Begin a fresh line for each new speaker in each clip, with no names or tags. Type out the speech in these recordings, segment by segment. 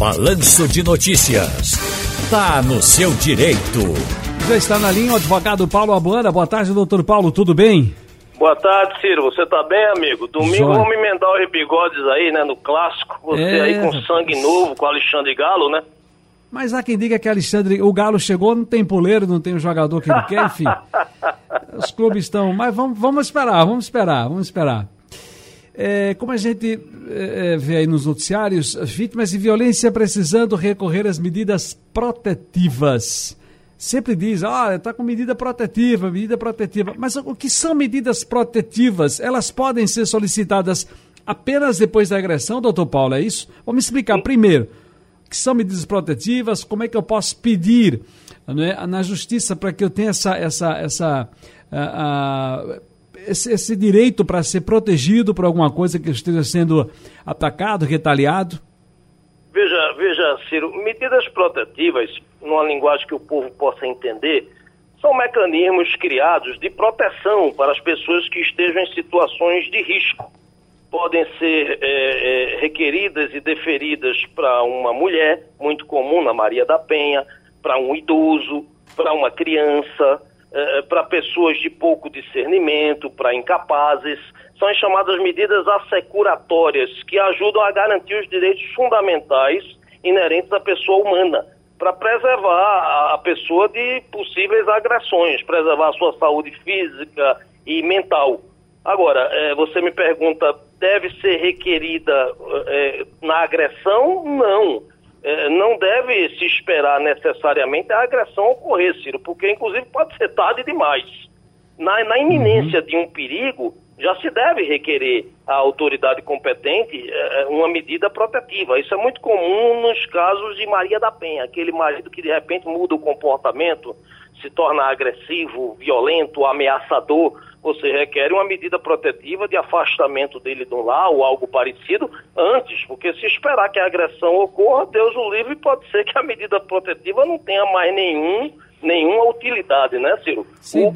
Balanço de Notícias. Tá no seu direito.
Já está na linha o advogado Paulo Abuana. Boa tarde, doutor Paulo, tudo bem?
Boa tarde, Ciro. Você tá bem, amigo? Domingo Joia. vamos emendar os bigodes aí, né? No clássico. Você é... aí com sangue novo, com Alexandre Galo, né?
Mas há quem diga que Alexandre, o Galo chegou, não tem poleiro, não tem o jogador que ele quer, enfim. Os clubes estão. Mas vamos, vamos esperar, vamos esperar, vamos esperar. É, como a gente é, é, vê aí nos noticiários, vítimas de violência precisando recorrer às medidas protetivas. Sempre diz, ah, está com medida protetiva, medida protetiva. Mas o que são medidas protetivas? Elas podem ser solicitadas apenas depois da agressão, doutor Paulo, é isso? Vamos explicar primeiro. O que são medidas protetivas? Como é que eu posso pedir é, na justiça para que eu tenha essa, essa, essa uh, uh, esse, esse direito para ser protegido por alguma coisa que esteja sendo atacado, retaliado?
Veja, veja, Ciro, medidas protetivas, numa linguagem que o povo possa entender, são mecanismos criados de proteção para as pessoas que estejam em situações de risco. Podem ser é, é, requeridas e deferidas para uma mulher, muito comum na Maria da Penha, para um idoso, para uma criança, eh, para pessoas de pouco discernimento, para incapazes. São as chamadas medidas assecuratórias, que ajudam a garantir os direitos fundamentais inerentes à pessoa humana, para preservar a pessoa de possíveis agressões, preservar a sua saúde física e mental. Agora, eh, você me pergunta, deve ser requerida eh, na agressão? Não não deve se esperar necessariamente a agressão ocorrer, Ciro, porque inclusive pode ser tarde demais. Na, na iminência uhum. de um perigo, já se deve requerer à autoridade competente é, é, uma medida protetiva. Isso é muito comum nos casos de Maria da Penha, aquele marido que de repente muda o comportamento, se torna agressivo, violento, ameaçador você requer uma medida protetiva de afastamento dele do lar ou algo parecido antes, porque se esperar que a agressão ocorra, Deus o livre, pode ser que a medida protetiva não tenha mais nenhum nenhuma utilidade, né, Ciro?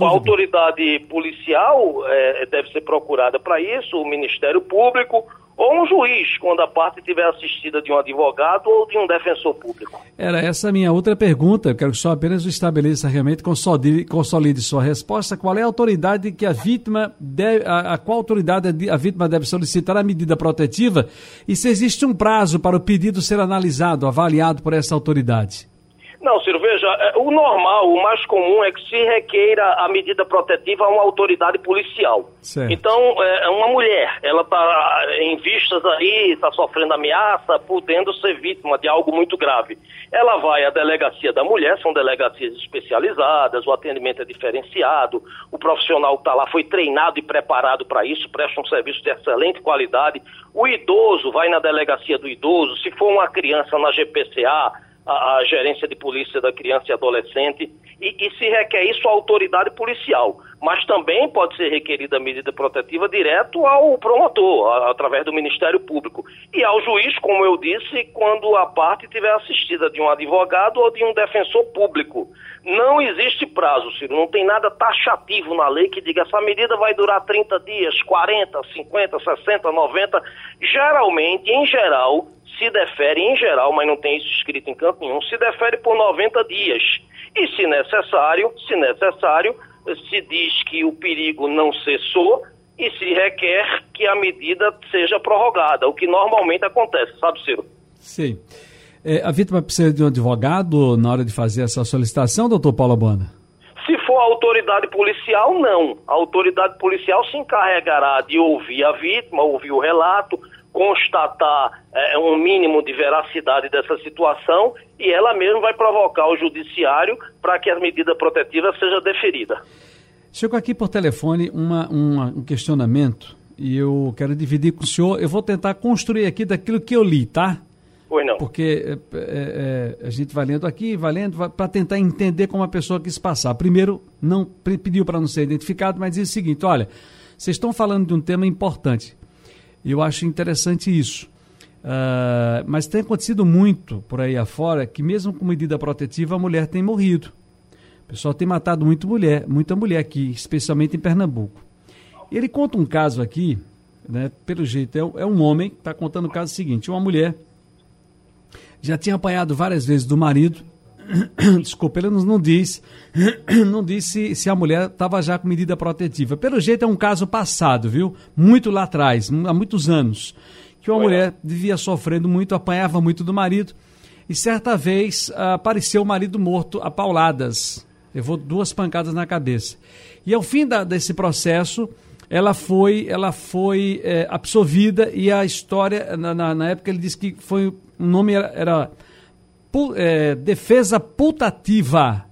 a autoridade policial é, deve ser procurada para isso, o Ministério Público, ou um juiz, quando a parte tiver assistida de um advogado ou de um defensor público.
Era essa a minha outra pergunta. Eu quero que só apenas estabeleça realmente, consolide, consolide sua resposta. Qual é a autoridade que a vítima deve, a, a qual autoridade a vítima deve solicitar a medida protetiva e se existe um prazo para o pedido ser analisado, avaliado por essa autoridade?
Não, Ciro, veja, é, o normal, o mais comum é que se requeira a medida protetiva a uma autoridade policial. Certo. Então, é, é uma mulher, ela está em vistas aí, está sofrendo ameaça, podendo ser vítima de algo muito grave. Ela vai à delegacia da mulher, são delegacias especializadas, o atendimento é diferenciado, o profissional que está lá foi treinado e preparado para isso, presta um serviço de excelente qualidade. O idoso vai na delegacia do idoso, se for uma criança na GPCA, a, a, gerência de polícia da criança e adolescente, e, e, se requer isso à autoridade policial. Mas também pode ser requerida medida protetiva direto ao promotor, a, através do Ministério Público. E ao juiz, como eu disse, quando a parte tiver assistida de um advogado ou de um defensor público. Não existe prazo, Ciro, não tem nada taxativo na lei que diga essa medida vai durar 30 dias, 40, 50, 60, 90. Geralmente, em geral, se defere em geral, mas não tem isso escrito em canto nenhum, se defere por 90 dias. E se necessário, se necessário, se diz que o perigo não cessou e se requer que a medida seja prorrogada, o que normalmente acontece, sabe, Ciro?
Sim. É, a vítima precisa de um advogado na hora de fazer essa solicitação, doutor Paulo Bona?
Se for a autoridade policial, não. A autoridade policial se encarregará de ouvir a vítima, ouvir o relato, constatar é, um mínimo de veracidade dessa situação e ela mesma vai provocar o judiciário para que a medida protetiva seja deferida.
Chegou aqui por telefone uma, uma, um questionamento e eu quero dividir com o senhor. Eu vou tentar construir aqui daquilo que eu li, tá?
Pois não.
Porque é, é, a gente vai lendo aqui, vai lendo, para tentar entender como a pessoa quis passar. Primeiro, não pediu para não ser identificado, mas diz o seguinte: olha, vocês estão falando de um tema importante. Eu acho interessante isso. Uh, mas tem acontecido muito por aí afora que, mesmo com medida protetiva, a mulher tem morrido. O pessoal tem matado muito mulher, muita mulher aqui, especialmente em Pernambuco. Ele conta um caso aqui, né, pelo jeito, é, é um homem está contando o caso seguinte: uma mulher já tinha apanhado várias vezes do marido. Desculpa, ele não, diz, não disse se a mulher estava já com medida protetiva. Pelo jeito é um caso passado, viu? Muito lá atrás, há muitos anos, que uma mulher vivia sofrendo muito, apanhava muito do marido, e certa vez apareceu o marido morto a pauladas, levou duas pancadas na cabeça. E ao fim da, desse processo, ela foi, ela foi é, absolvida e a história, na, na, na, época ele disse que foi, o nome era, era é, defesa putativa.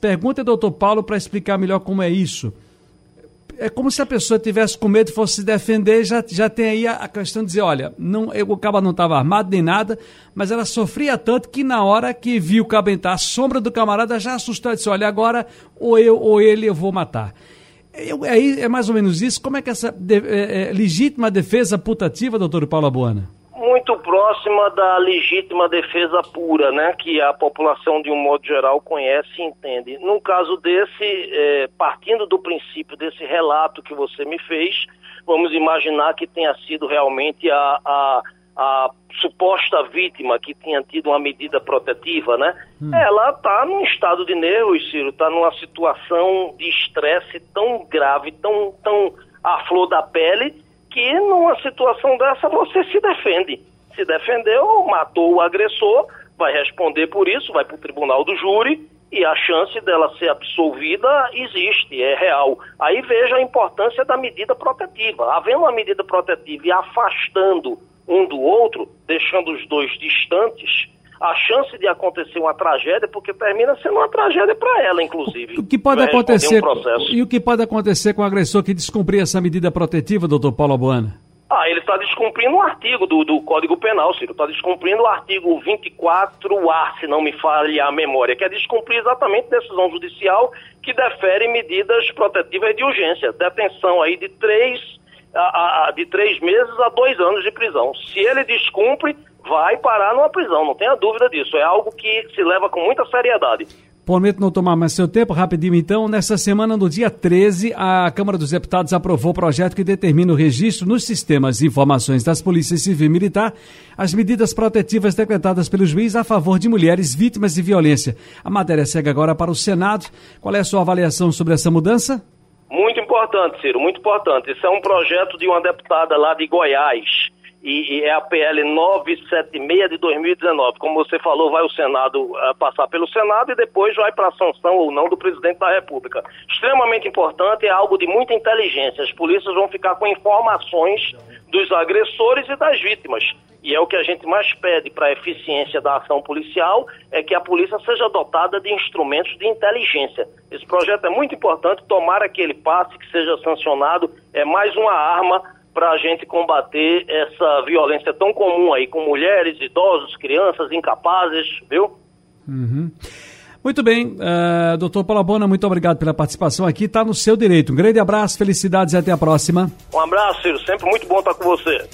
Pergunta doutor Paulo para explicar melhor como é isso. É como se a pessoa tivesse com medo fosse se defender, já, já tem aí a, a questão de dizer, olha, não, o cabo não estava armado nem nada, mas ela sofria tanto que na hora que viu o cabo entrar, a sombra do camarada já assustou e disse, olha, agora ou eu ou ele eu vou matar. Aí é, é mais ou menos isso. Como é que essa de, é, é, legítima defesa putativa, doutor Paulo Abuana?
Muito próxima da legítima defesa pura, né, que a população de um modo geral conhece e entende. No caso desse, é, partindo do princípio desse relato que você me fez, vamos imaginar que tenha sido realmente a, a, a suposta vítima que tinha tido uma medida protetiva, né? Hum. Ela está num estado de nervos, Ciro, está numa situação de estresse tão grave, tão, tão à flor da pele, que numa situação dessa você se defende. Se defendeu, matou o agressor, vai responder por isso, vai para o tribunal do júri e a chance dela ser absolvida existe, é real. Aí veja a importância da medida protetiva. Havendo uma medida protetiva e afastando um do outro, deixando os dois distantes, a chance de acontecer uma tragédia, porque termina sendo uma tragédia para ela, inclusive.
O que pode acontecer? Um e o que pode acontecer com o agressor que descumprir essa medida protetiva, doutor Paulo Abuana?
Ah, ele está descumprindo um artigo do, do Código Penal, Ciro. Está descumprindo o artigo 24A, se não me falhe a memória, que é descumprir exatamente decisão judicial que defere medidas protetivas de urgência. Detenção aí de três, a, a, de três meses a dois anos de prisão. Se ele descumpre, vai parar numa prisão, não tenha dúvida disso. É algo que se leva com muita seriedade.
Prometo não tomar mais seu tempo, rapidinho então. Nessa semana, no dia 13, a Câmara dos Deputados aprovou o projeto que determina o registro nos sistemas de informações das polícias civil e militar as medidas protetivas decretadas pelo juiz a favor de mulheres vítimas de violência. A matéria segue agora para o Senado. Qual é a sua avaliação sobre essa mudança?
Muito importante, Ciro, muito importante. Isso é um projeto de uma deputada lá de Goiás e, e, é a PL 976 de 2019. Como você falou, vai o Senado uh, passar pelo Senado e depois vai para a sanção ou não do presidente da República. Extremamente importante, é algo de muita inteligência. As polícias vão ficar com informações dos agressores e das vítimas. E é o que a gente mais pede para a eficiência da ação policial, é que a polícia seja dotada de instrumentos de inteligência. Esse projeto é muito importante, tomara que ele passe, que seja sancionado, é mais uma arma para a gente combater essa violência tão comum aí com mulheres, idosos, crianças, incapazes, viu?
Uhum. Muito bem, uh, doutor Palabona, muito obrigado pela participação aqui. Está no seu direito. Um grande abraço, felicidades e até a próxima.
Um abraço, Ciro. Sempre muito bom estar com você.